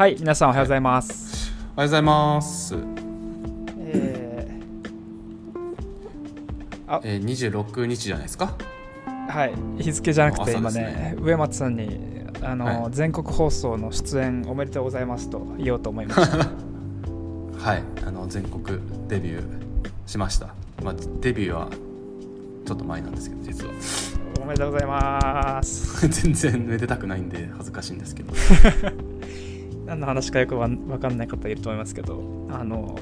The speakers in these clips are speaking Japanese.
はい、皆さんおはようございます。おはようございます。えあえー、26日じゃないですか？ーはい、日付じゃなくて今ねね、植松さんにあの、はい全国放送の出演おめでとうございますと言おうと思いました。はい、あの全国デビューしました。まあデビューはちょっと前なんですけど、実はおめでとうございます。全然めでたくないんで恥ずかしいんですけど。何の話かよくわわかんない方いると思いますけど、あの、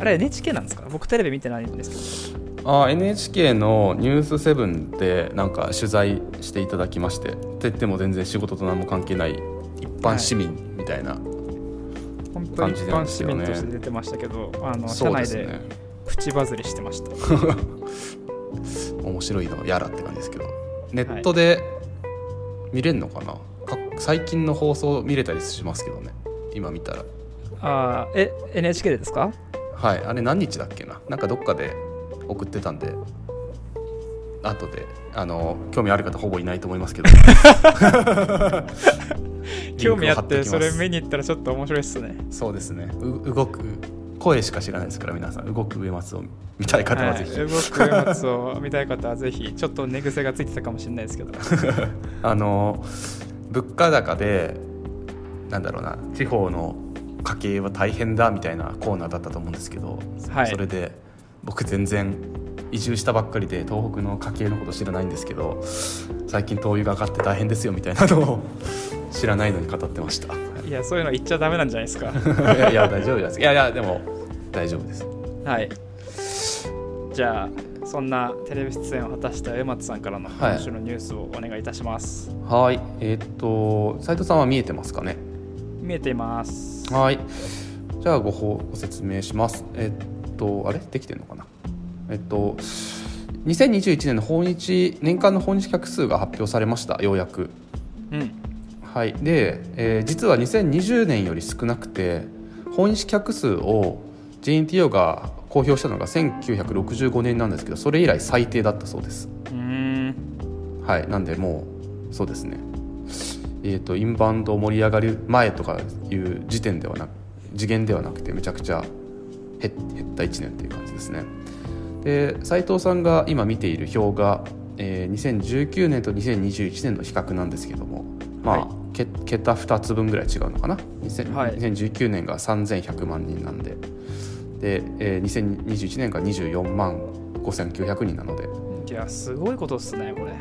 あれ NHK なんですか？僕テレビ見てないんですけあ NHK の「ニュースセブンでなんか取材していただきましてって言っても全然仕事と何も関係ない一般市民みたいな、ど、本当に一感じなん般市ですよね民として出てましたけど、あの社内ですね。プチバズりしてました。面白いのやらって感じですけど。ネットで見れるのかな、か最近の放送見れたりしますけどね。今見たら。あーえ、NHK でですか？はい。あれ何日だっけな？なんかどっかで送ってたんで。後で。あの興味ある方ほぼいないと思いますけど。興味あってそれ見に行ったらちょっと面白いっすね。そうですね。う動く声しか知らないですから皆さん。動く上松を見たい方はぜひ、はい、動く上松を見たい方はぜひ。ちょっと寝癖がついてたかもしれないですけど。あの物価高でなんだろうな地方の家計は大変だみたいなコーナーだったと思うんですけど、はい。それで僕全然移住したばっかりで東北の家計のこと知らないんですけど最近灯油が上がって大変ですよみたいなのを知らないのに語ってました。いやそういうの言っちゃダメなんじゃないですか。いやいや大丈夫です。いやいやでも大丈夫です。はい。じゃあそんなテレビ出演を果たした上松さんからの今週のニュースをお願いいたします、はいえーっと斉藤さんは見えてますかね？見えていますはい。じゃあごほご説明します。えっとあれ？できてるのかな？えっと2021年の訪日年間の訪日客数が発表されましたようやく。うんはい。で、えー実は2020年より少なくて訪日客数を JNTO が公表したのが1965年なんですけどそれ以来最低だったそうです。はい、なんでもうそうですね、えー、とインバウンド盛り上がる前とかいう時点ではなく次元ではなくてめちゃくちゃ減減った1年っていう感じですね。で斉藤さんが今見ている表が、えー2019年と2021年の比較なんですけどもまあ、はい。け桁2つ分ぐらい違うのかな、2000はい。2019年が3100万人なんでで、えー2021年が24万5900人なので。いやすごいことっすねこれ。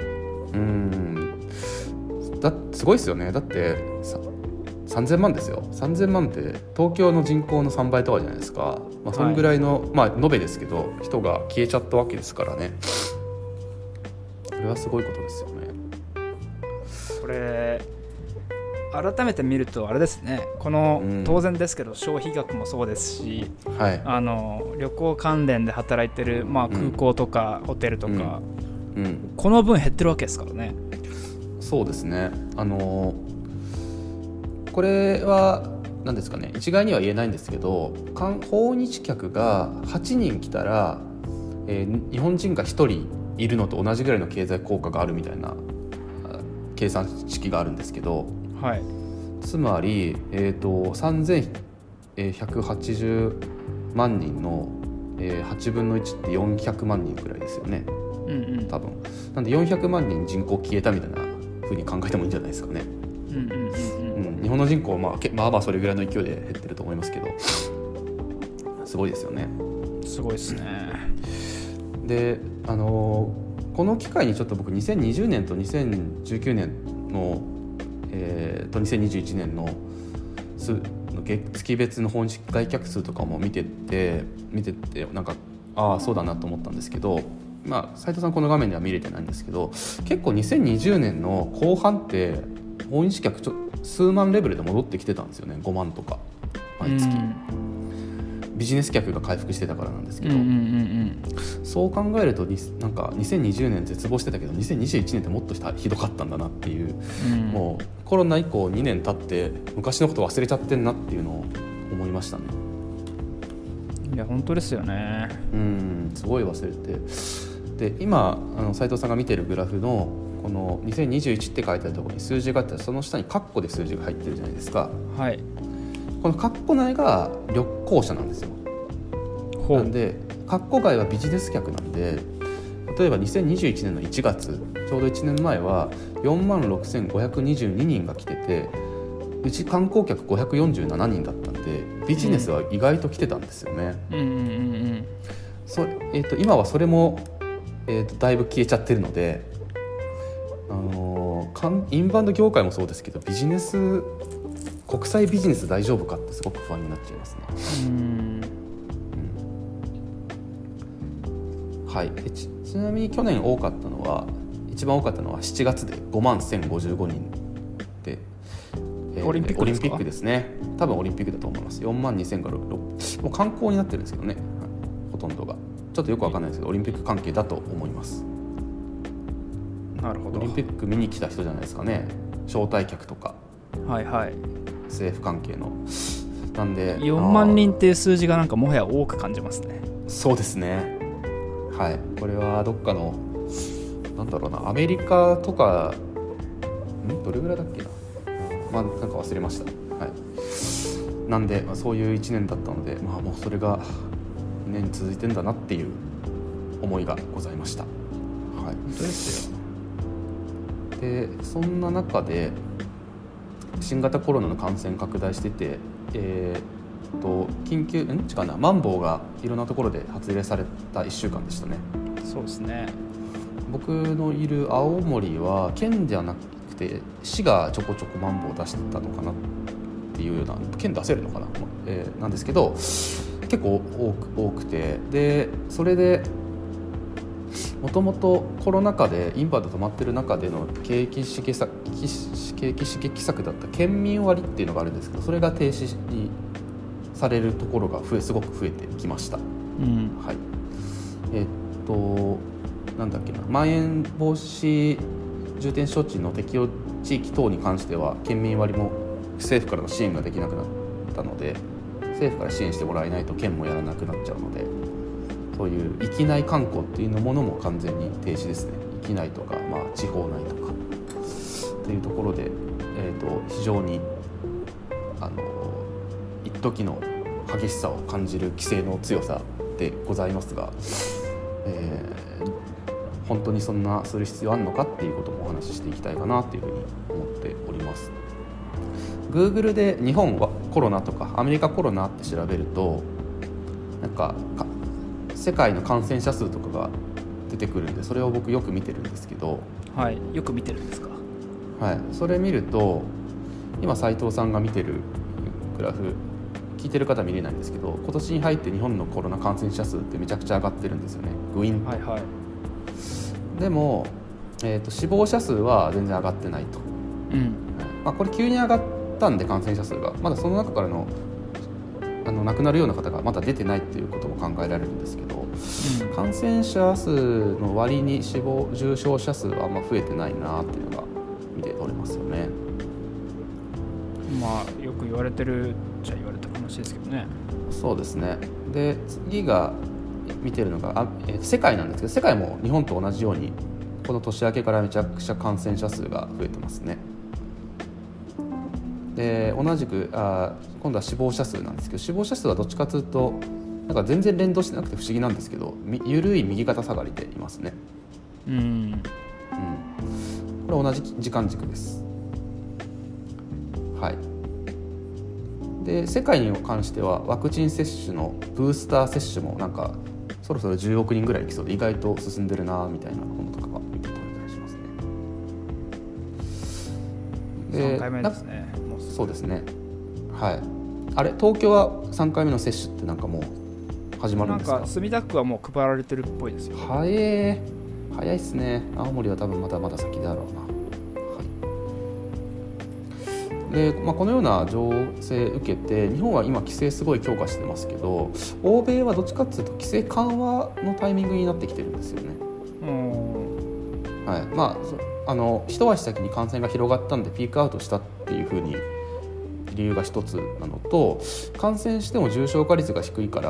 うん。だすごいですよね。だってさ3000万ですよ。3000万って東京の人口の3倍とかじゃないですか、まあ、そんぐらいの、まあ延べですけど人が消えちゃったわけですからね。これはすごいことですよね。これ改めて見るとあれですね。この、うん。当然ですけど消費額もそうですしはい、あの旅行関連で働いてる、まあ、空港とかホテルとか、うん、この分減ってるわけですからね。そうですね。あのこれは何ですかね。一概には言えないんですけど観訪日客が8人来たら、えー日本人が1人いるのと同じぐらいの経済効果があるみたいなあ計算式があるんですけどはい。つまり、えー、と3180万人の、えー8分の1って400万人くらいですよね。うんうん。多分。なんで400万人人口消えたみたいな風に考えてもいいんじゃないですかね。うんうんうんうん。うん、日本の人口はまあけまあまあそれぐらいの勢いで減ってると思いますけど。すごいですよね。すごいですね。であのーこの機会にちょっと僕2020年と2019年の、えーと2021年の月月別の本外客数とかも見てて見ててなんかああそうだなと思ったんですけど。まあ、斉藤さんこの画面では見れてないんですけど結構2020年の後半って訪日客ちょ数万レベルで戻ってきてたんですよね5万とか毎月、ビジネス客が回復してたからなんですけど、そう考えるとになんか2020年絶望してたけど2021年ってもっとひたひどかったんだなっていう、うん。もうコロナ以降2年経って昔のこと忘れちゃってんなっていうのを思いましたね。いや本当ですよね。うんすごい忘れて。で今あの斉藤さんが見てるグラフのこの2021って書いてあるところに数字があったらその下にカッコで数字が入ってるじゃないですか。はいこのカッコ内が旅行者なんですよ。ほなんでカッコ外はビジネス客なんで例えば2021年の1月ちょうど1年前は4万6522人が来ててうち観光客547人だったんでビジネスは意外と来てたんですよね、うん。うんうんそえー、と今はそれも、えー、とだいぶ消えちゃってるので、あのーインバウンド業界もそうですけどビジネス国際ビジネス大丈夫かってすごく不安になっちゃいますね。うん。はい、でちちなみに去年多かったのは一番多かったのは7月で5万1055人で、えオリンピックですか？オリンピックですね。多分オリンピックだと思います。4万2000から6もう観光になってるんですけどね、はいほとんどが。ちょっとよくわかんないですけどオリンピック関係だと思います。なるほど。オリンピック見に来た人じゃないですかね。招待客とか。はいはい政府関係の。なんで4万人っていう数字がなんかもはや多く感じますね。そうですね。はい。これはどっかのなんだろうなアメリカとかん？どれぐらいだっけな？まあなんか忘れました。はい。なんで、まあ、そういう1年だったのでまあもうそれが2年続いてんだなっていう思いがございました。はい。本当ですよ。でそんな中で新型コロナの感染拡大してて、えー、と緊急ん？違うな。マンボウがいろんなところで発令された1週間でしたね。そうですね。僕のいる青森は県じゃなくて市がちょこちょこマンボウを出してたのかなっていうような県出せるのかな、えーなんですけど結構多く多くて。でそれでもともとコロナ禍でインバウンド止まってる中での景気刺激策景気刺激策だった県民割っていうのがあるんですけどそれが停止にされるところが増えすごく増えてきました。うん。はい、えっとなんだっけなまん延防止重点措置の適用地域等に関しては県民割も政府からの支援ができなくなったので政府から支援してもらえないと県もやらなくなっちゃうのでそういう域内観光っていうのものも完全に停止ですね。域内とか、まあ、地方内とかっていうところで、えー、と非常にあの一時の激しさを感じる規制の強さでございますが、えー本当にそんなする必要あるのかっていうこともお話ししていきたいかなっていうふうに思っております。Google で日本はコロナとかアメリカコロナって調べるとなんか世界の感染者数とかが出てくるんでそれを僕よく見てるんですけど、はいよく見てるんですか？はい、それ見ると今斉藤さんが見てるグラフ聞いてる方は見れないんですけど今年に入って日本のコロナ感染者数ってめちゃくちゃ上がってるんですよね。グインと、はいはい。でも、えー、と死亡者数は全然上がってないと、うん。まあ、これ急に上がったんで感染者数がまだその中からのあの亡くなるような方がまだ出てないっていうことも考えられるんですけど感染者数の割に死亡重症者数はあんま増えてないなっていうのがまあよく言われてるじゃ言われてる話ですけどね。そうですね。で次が見てるのがあ、えー世界なんですけど世界も日本と同じようにこの年明けからめちゃくちゃ感染者数が増えてますね。で同じくあ今度は死亡者数なんですけど死亡者数はどっちかというとなんか全然連動してなくて不思議なんですけどみ緩い右肩下がりでいますね、うん。うん、これ同じ時間軸ですで世界に関してはワクチン接種のブースター接種もなんかそろそろ10億人ぐらいいきそうで意外と進んでるなみたいなものとかが見て取れたりしますね。3回目ですね。そうですね。はい。あれ？東京は3回目の接種ってなんかもう始まるなんんですか？か墨田区はもう配られてるっぽいですよ。早え早いっすね。青森は多分まだまだ先だろうな、でまあ、このような情勢受けて日本は今規制すごい強化してますけど欧米はどっちかっていうと規制緩和のタイミングになってきてるんですよね、うん。はい。まあ、そあの一足先に感染が広がったんでピークアウトしたっていうふうに理由が一つなのと感染しても重症化率が低いから、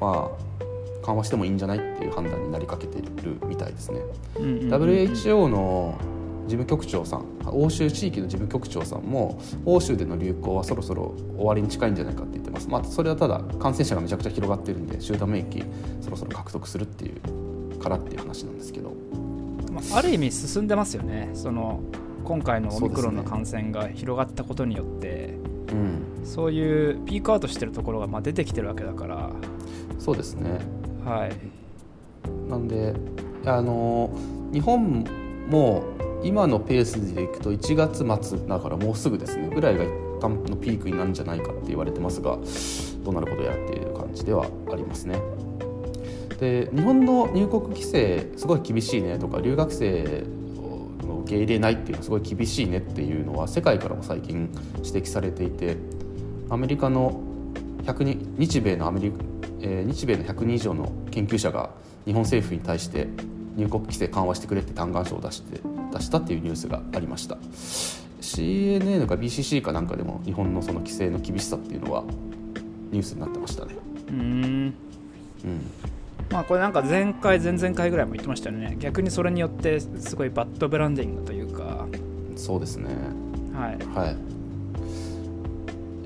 まあ、緩和してもいいんじゃないっていう判断になりかけているみたいですね。うんうんうん WHO の事務局長さん欧州地域の事務局長さんも欧州での流行はそろそろ終わりに近いんじゃないかって言ってます、まあ、それはただ感染者がめちゃくちゃ広がってるんで集団免疫そろそろ獲得するっていうからっていう話なんですけど。まあ、ある意味進んでますよね。その今回のオミクロンの感染が広がったことによって。うん。そういうピークアウトしてるところがまあ出てきてるわけだから。そうですね。はい。なんであの日本も今のペースでいくと1月末だからもうすぐですねぐらいが一旦のピークになるんじゃないかって言われてますがどうなることやっていう感じではありますね。で日本の入国規制すごい厳しいねとか留学生を受け入れないっていうのはすごい厳しいねっていうのは世界からも最近指摘されていてアメリカの100人日米のアメリカ、えー日米の100人以上の研究者が日本政府に対して入国規制緩和してくれって嘆願書を出して出したっていうニュースがありました。CNN か BCC かなんかでも日本のその規制の厳しさっていうのはニュースになってましたね。うーん。うん。まあこれなんか前回前々回ぐらいも言ってましたよね。逆にそれによってすごいバッドブランディングというか。そうですね。はい。はい。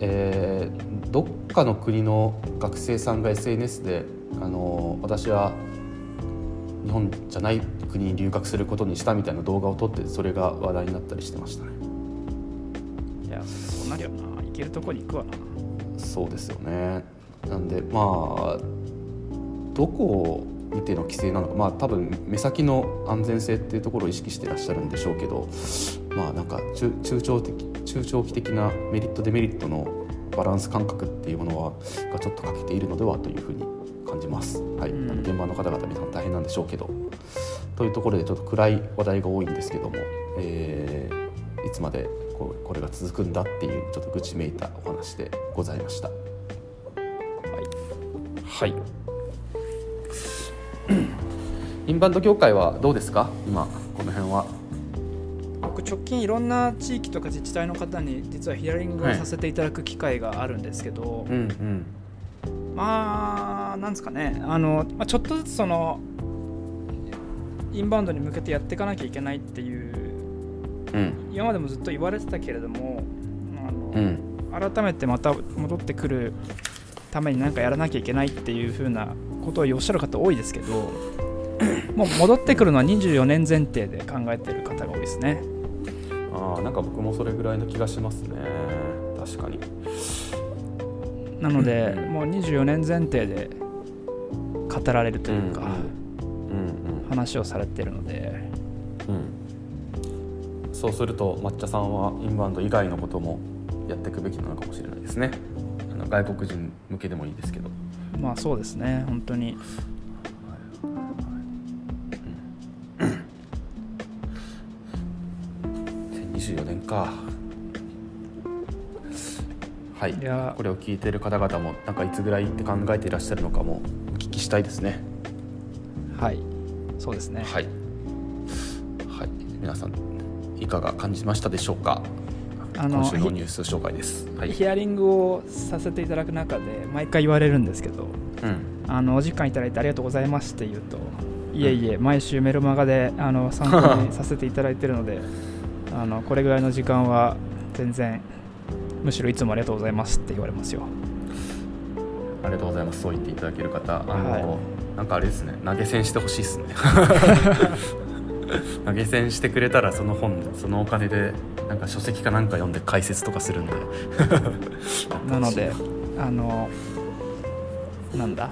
えーどっかの国の学生さんが SNS であの私は日本じゃない国に留学することにしたみたいな動画を撮ってそれが話題になったりしてましたね。いやそうなるよな行けるとこに行くわな。そうですよね。なんでまあどこを見ての規制なのか。まあ多分目先の安全性っていうところを意識してらっしゃるんでしょうけどまあなんか中中長的中長期的なメリットデメリットのバランス感覚っていうものはがちょっと欠けているのではというふうに感じます。はい、うんあの現場の方々皆さん大変なんでしょうけどというところでちょっと暗い話題が多いんですけども、えーいつまでこうこれが続くんだっていうちょっと愚痴めいたお話でございました。はい。インバウンド業界はどうですか？今この辺は。僕直近いろんな地域とか自治体の方に実はヒアリングをさせていただく機会があるんですけど、うんうんまあなんですかね。あの、まあ、ちょっとずつそのインバウンドに向けてやっていかなきゃいけないっていううん。今までもずっと言われてたけれどもあの、うん。改めてまた戻ってくるために何かやらなきゃいけないっていう風なことをおっしゃる方多いですけど もう戻ってくるのは24年前提で考えてる方が多いですね。ああなんか僕もそれぐらいの気がしますね。確かに。なのでうんもう24年前提で語られるというか、話をされてるので。うん。そうすると抹茶さんはインバウンド以外のこともやっていくべきなのかもしれないですね。あの外国人向けでもいいですけど。まあそうですね本当に。2024年かはい。いや。これを聞いている方々もなんかいつぐらいって考えていらっしゃるのかもお聞きしたいですね。はい。そうですね。はい、はい、皆さんいかが感じましたでしょうか？あの今週のニュース紹介です。はい、ヒアリングをさせていただく中で毎回言われるんですけどうん、あのお時間いただいてありがとうございますって言うといえいえ毎週メルマガであの参考にさせていただいてるのであのこれぐらいの時間は全然むしろいつもありがとうございますって言われますよ。ありがとうございます。そう言っていただける方あの、はい。なんかあれですね。投げ銭してほしいですね。投げ銭してくれたらその本そのお金でなんか書籍かなんか読んで解説とかするんで。なので あのなんだ、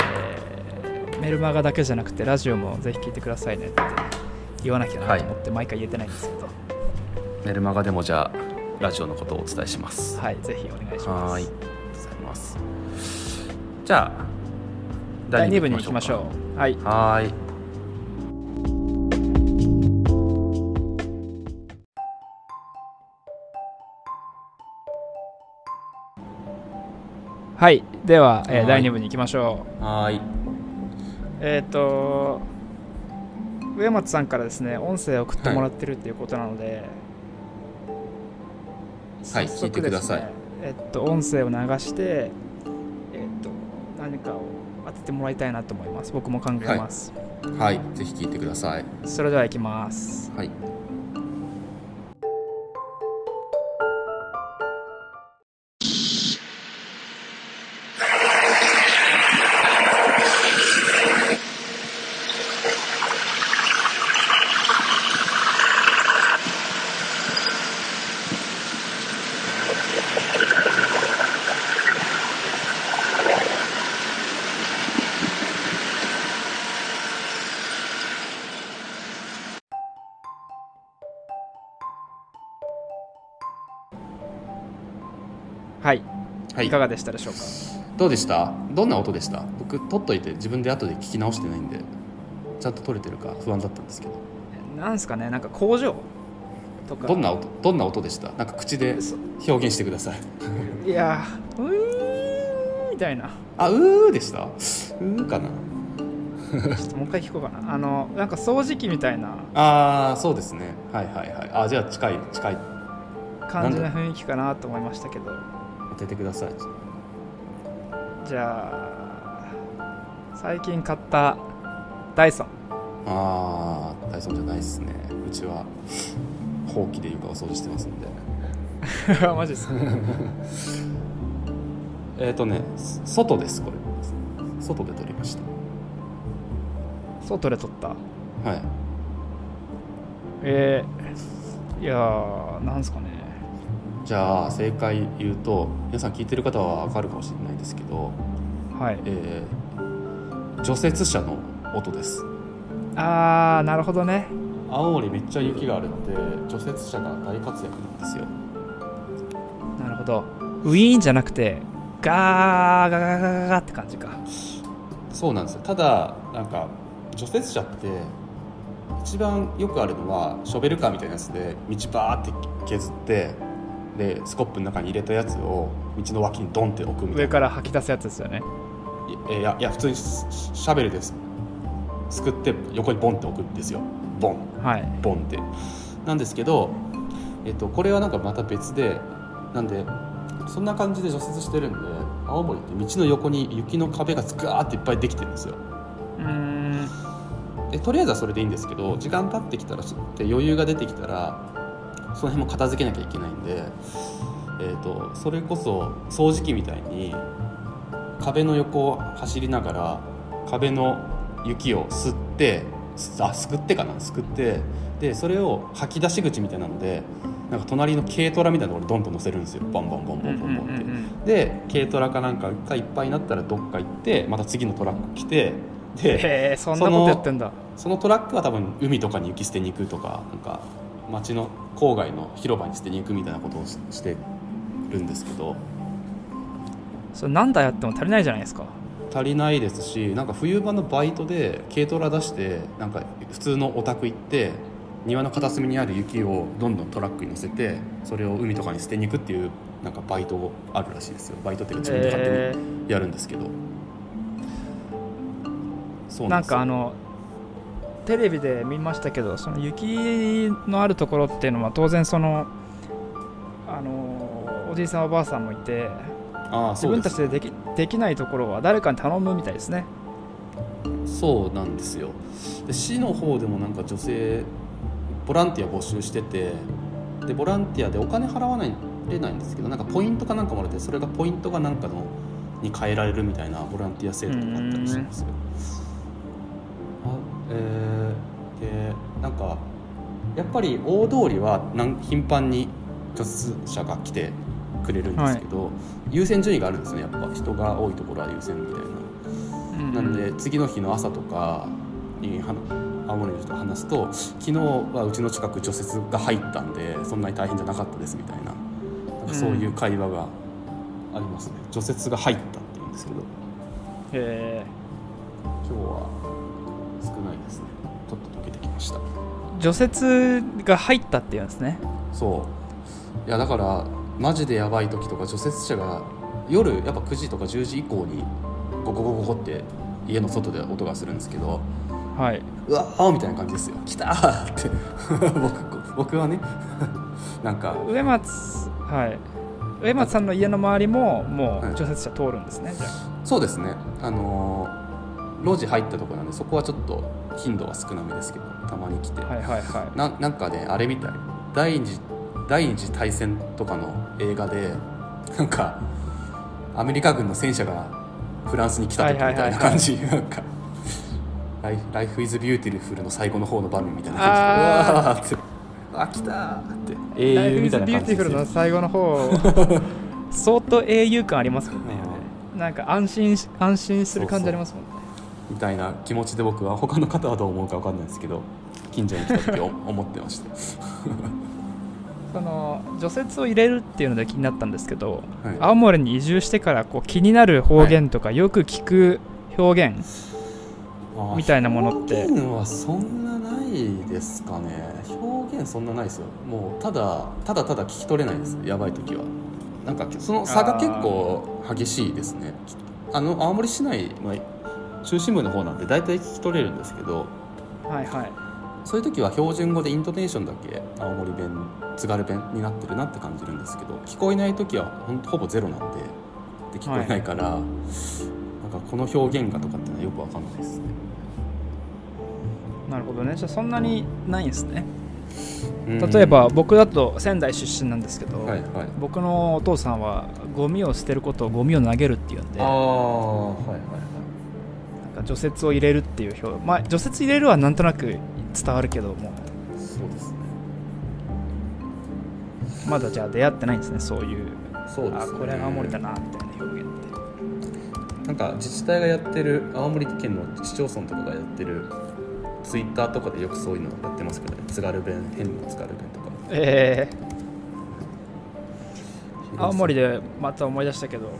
えーメルマガだけじゃなくてラジオもぜひ聞いてくださいねって言わなきゃなと思って毎回言えてないんですけど。メルマガでもじゃあラジオのことをお伝えします。はい、ぜひお願いします。ありがとうございます。じゃあ第2部に行きましょうはいう。はーい。はい。では、えーはい。第2部に行きましょう。はーい。えっ、と上松さんからですね音声を送ってもらってるっていうことなので、はい聞いてください。えっと音声を流してえっと何かを当ててもらいたいなと思います。僕も考えます、はい。ぜひ聞いてください。それではいきます。はいはいかがでしたでしょうか？どうでした？どんな音でした？僕撮っといて自分で後で聞き直してないんでちゃんと撮れてるか不安だったんですけど。なんすかね？なんか工場とか。どんな音？どんな音でした？なんか口でそ表現してください。いやーうーんみたいな。あうーでした？うーかな？ちょっともう一回聞こうかな。あのなんか掃除機みたいな。ああそうですね。はいはいはい。あじゃあ近い近い。感じの雰囲気かなと思いましたけど当ててください。じゃあ最近買ったダイソン。ああダイソンじゃないですね。うちはほうきで床を掃除してますんで。マジですか？えっ、ー、とねそ外ですこれ。外で撮りまし外で撮ったた？はい。えー、いやーなんすかねじゃあ正解言うと皆さん聞いてる方は分かるかもしれないですけど、はい。えー除雪車の音です。あーなるほどね。青森めっちゃ雪があるので除雪車が大活躍なんですよ。なるほど。ウィーンじゃなくてガーガガガガガって感じか。そうなんですよ。ただなんか除雪車って一番よくあるのはショベルカーみたいなやつで道バーって削ってでスコップの中に入れたやつを道の脇にドンって置くみたいな。上から吐き出すやつですよね。いいやいや普通にシシャベルです。すくって横にボンって置くんですよ。ボン。はい。ボンって。なんですけど、えっと、これはなんかまた別でなんでそんな感じで除雪してるんで青森って道の横に雪の壁がガーっていっぱいできてるんですよ。うーん。でとりあえずはそれでいいんですけど時間経ってきたらちょっと余裕が出てきたらその辺も片付けなきゃいけないんで、えー、とそれこそ掃除機みたいに壁の横を走りながら壁の雪を吸ってすあすくってかな？すくってでそれを吐き出し口みたいなのでなんか隣の軽トラみたいなところにドンと乗せるんですよ。ボンボンボンボンボンボンって。で軽トラかなんかがいっぱいになったらどっか行ってまた次のトラック来てでそんなことやってんだ。そのトラックは多分海とかに雪捨てに行くとかなんか町の郊外の広場に捨てに行くみたいなことをししてるんですけどそれ何台やっても足りないじゃないですか。足りないですしなんか冬場のバイトで軽トラ出してなんか普通のお宅行って庭の片隅にある雪をどんどんトラックに乗せてそれを海とかに捨てに行くっていうなんかバイトあるらしいですよ。バイトっていうか自分で勝手へにやるんですけど、そうーなんですよ。かあのテレビで見ましたけどその雪のあるところっていうのは当然そのあのおじいさんおばあさんもいて自分たちでできできないところは誰かに頼むみたいですね。そうなんですよ。で市の方でもなんか女性ボランティア募集しててでボランティアでお金払わないれないんですけどなんかポイントかなんかもらってそれがポイントがなんかのに変えられるみたいなボランティア制度とかあったりしますよ。あえーでなんかやっぱり大通りは頻繁に除雪車が来てくれるんですけど、優先順位があるんですね。やっぱ人が多いところは優先みたいな。なんで次の日の朝とかには青森の人と話すと昨日はうちの近く除雪が入ったんでそんなに大変じゃなかったですみたいな。なんかそういう会話がありますね、除雪が入ったって言うんですけど。え今日は少ないですね。ちょっと溶けてきました。ー除雪が入ったっていうんですね。そう。いやだからマジでやばい時とか除雪車が夜やっぱ9時とか10時以降にゴゴゴゴゴって家の外で音がするんですけどはい。うわーみたいな感じですよ。来たーって。僕僕はね。なんか上松はい。上松さんの家の周りももはい。う除雪車通るんですね、じゃあ。そうですね。あのー路地入ったところなんでそこはちょっと頻度は少なめですけどたまに来て、はいはいはい。ななんかねあれみたい。第二次第二次大戦とかの映画でなんかアメリカ軍の戦車がフランスに来た時みたいな感じ、なんかライ「ライフ・イズ・ビューティフル」の最後の方の場面みたいな感じ。でうわーって。あ来たーって。英ライフ・イズ・雄みたいなビュー感じですよティフルの最後の方。相当英雄感ありますもんね。なんか安心し安心する感じありますもんねみたいな気持ちで僕は他の方はどう思うか分かんないですけど近所に来た時お思ってました。その除雪を入れるっていうので気になったんですけど、はい。青森に移住してからこう気になる方言とかよく聞く表現、みたいなものって。表現はそんなないですかね。表現そんなないですよ。もうただただただ聞き取れないです。やばい時は。なんかその差が結構激しいですね。あの青森市内、まあ、中心部の方なんで大体聞き取れるんですけどはいはい。そういう時は標準語でイントネーションだけ青森弁津軽弁になってるなって感じるんですけど聞こえない時はほんとほぼゼロなんでで聞こえないから、なんかこの表現がとかっていうのはよくわかんないですね。なるほどね。じゃあそんなにないんですね。うん。例えば僕だと仙台出身なんですけど、はいはい。僕のお父さんはゴミを捨てることをゴミを投げるっていうんでああはいはいか除雪を入れるっていう表まあ除雪入れるはなんとなく伝わるけども。そうですね。まだじゃあ出会ってないんですねそういう。あそうですね。これ青森だなみたいな表現って。なんか自治体がやってる青森県の市町村とかがやってるツイッターとかでよくそういうのやってますけどね。津軽弁変な津軽弁とか。えー、青森でまた思い出したけど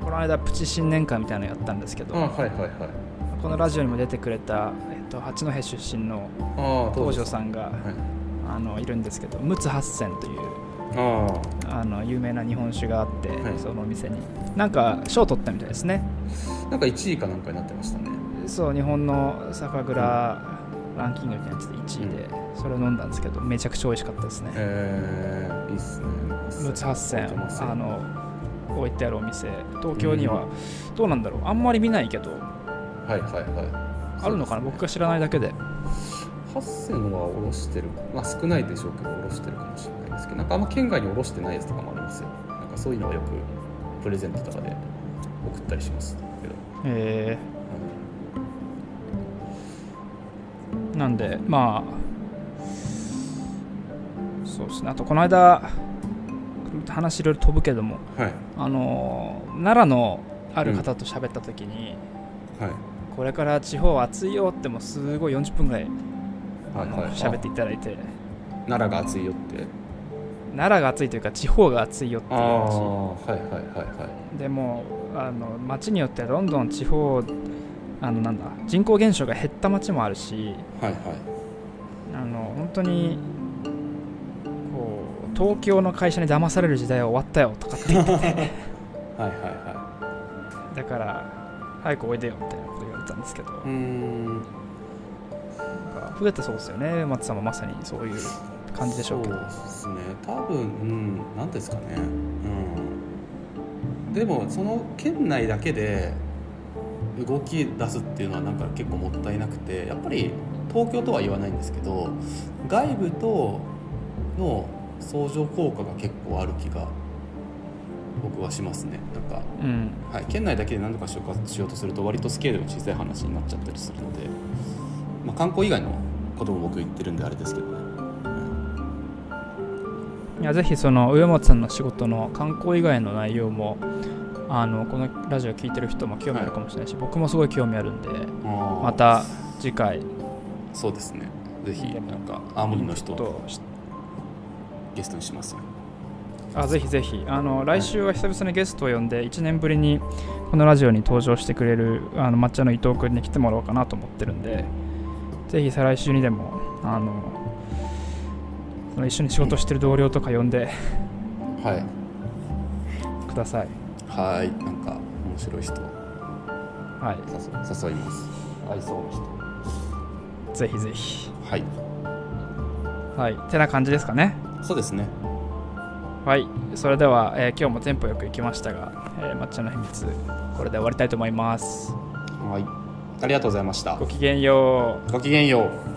この間プチ新年会みたいなのやったんですけど。あはいはいはいこのラジオにも出てくれた、えっと、八戸出身の東條さんがはい。あのいるんですけど陸奥八仙というああ。の有名な日本酒があって、はい。そのお店に。なんか賞取ったみたいですね。あなんか1位かなんかになってましたね。そう日本の酒蔵ランキングみたいなやつで1位で、それを飲んだんですけどめちゃくちゃ美味しかったですね。えー、いいっすね。陸奥八仙あの置いてあるお店。東京にはどうなんだろう。あんまり見ないけどはいはいはい。あるのかな、僕が知らないだけで。八千は下ろしてる。まあ少ないでしょうけど下ろしてるかもしれないですけどなんかあんま県外に下ろしてないやつとかもありますよ。なんかそういうのはよくプレゼントとかで送ったりしますけど、え。ーなんでまあそうですね。あとこの間話いろいろ飛ぶけどもはい。あの奈良のある方と喋った時に、はいこれから地方暑いよってもうすごい40分ぐらい喋っていただいて。あ奈良が暑いよって。奈良が暑いというか地方が暑いよっていはいはいはいはい。でもあの町によってはどんどん地方あのなんだ人口減少が減った町もあるしはいはい。あの本当にこう東京の会社に騙される時代は終わったよとかって言ってて。はいはいはだから早くおいでよみたいなこと言われたんですけど。増えてそうですよね。松さんもまさにそういう感じでしょうけど。そうですね。多分うん何ですかね。うん。でもその県内だけで動き出すっていうのはなんか結構もったいなくてやっぱり東京とは言わないんですけど外部との相乗効果が結構ある気が僕はしますね。なんか、うん。はい、県内だけで何とかしようかしようとすると割とスケールの小さい話になっちゃったりするので、まあ、観光以外のことも僕言ってるんであれですけどね、うん。いやぜひその上本さんの仕事の観光以外の内容もあのこのラジオ聞いてる人も興味あるかもしれないし、僕もすごい興味あるんでままた次回。そうですね。ぜひなんか青森の人ゲストにしますよあぜひぜひ。あの来週は久々にゲストを呼んで1年ぶりにこのラジオに登場してくれるあの抹茶の伊藤君に来てもらおうかなと思ってるんでぜひ再来週にでもあのその一緒に仕事してる同僚とか呼んではい。ください。はい。なんか面白い人。は誘誘います。合いそうな人。いぜひぜひ。はい。はい。てな感じですかね。そうですねはいそれでは、えー今日もテンポよくいきましたが、えー抹茶の秘密これで終わりたいと思います。はいありがとうございました。ごきげんよう。ごきげんよう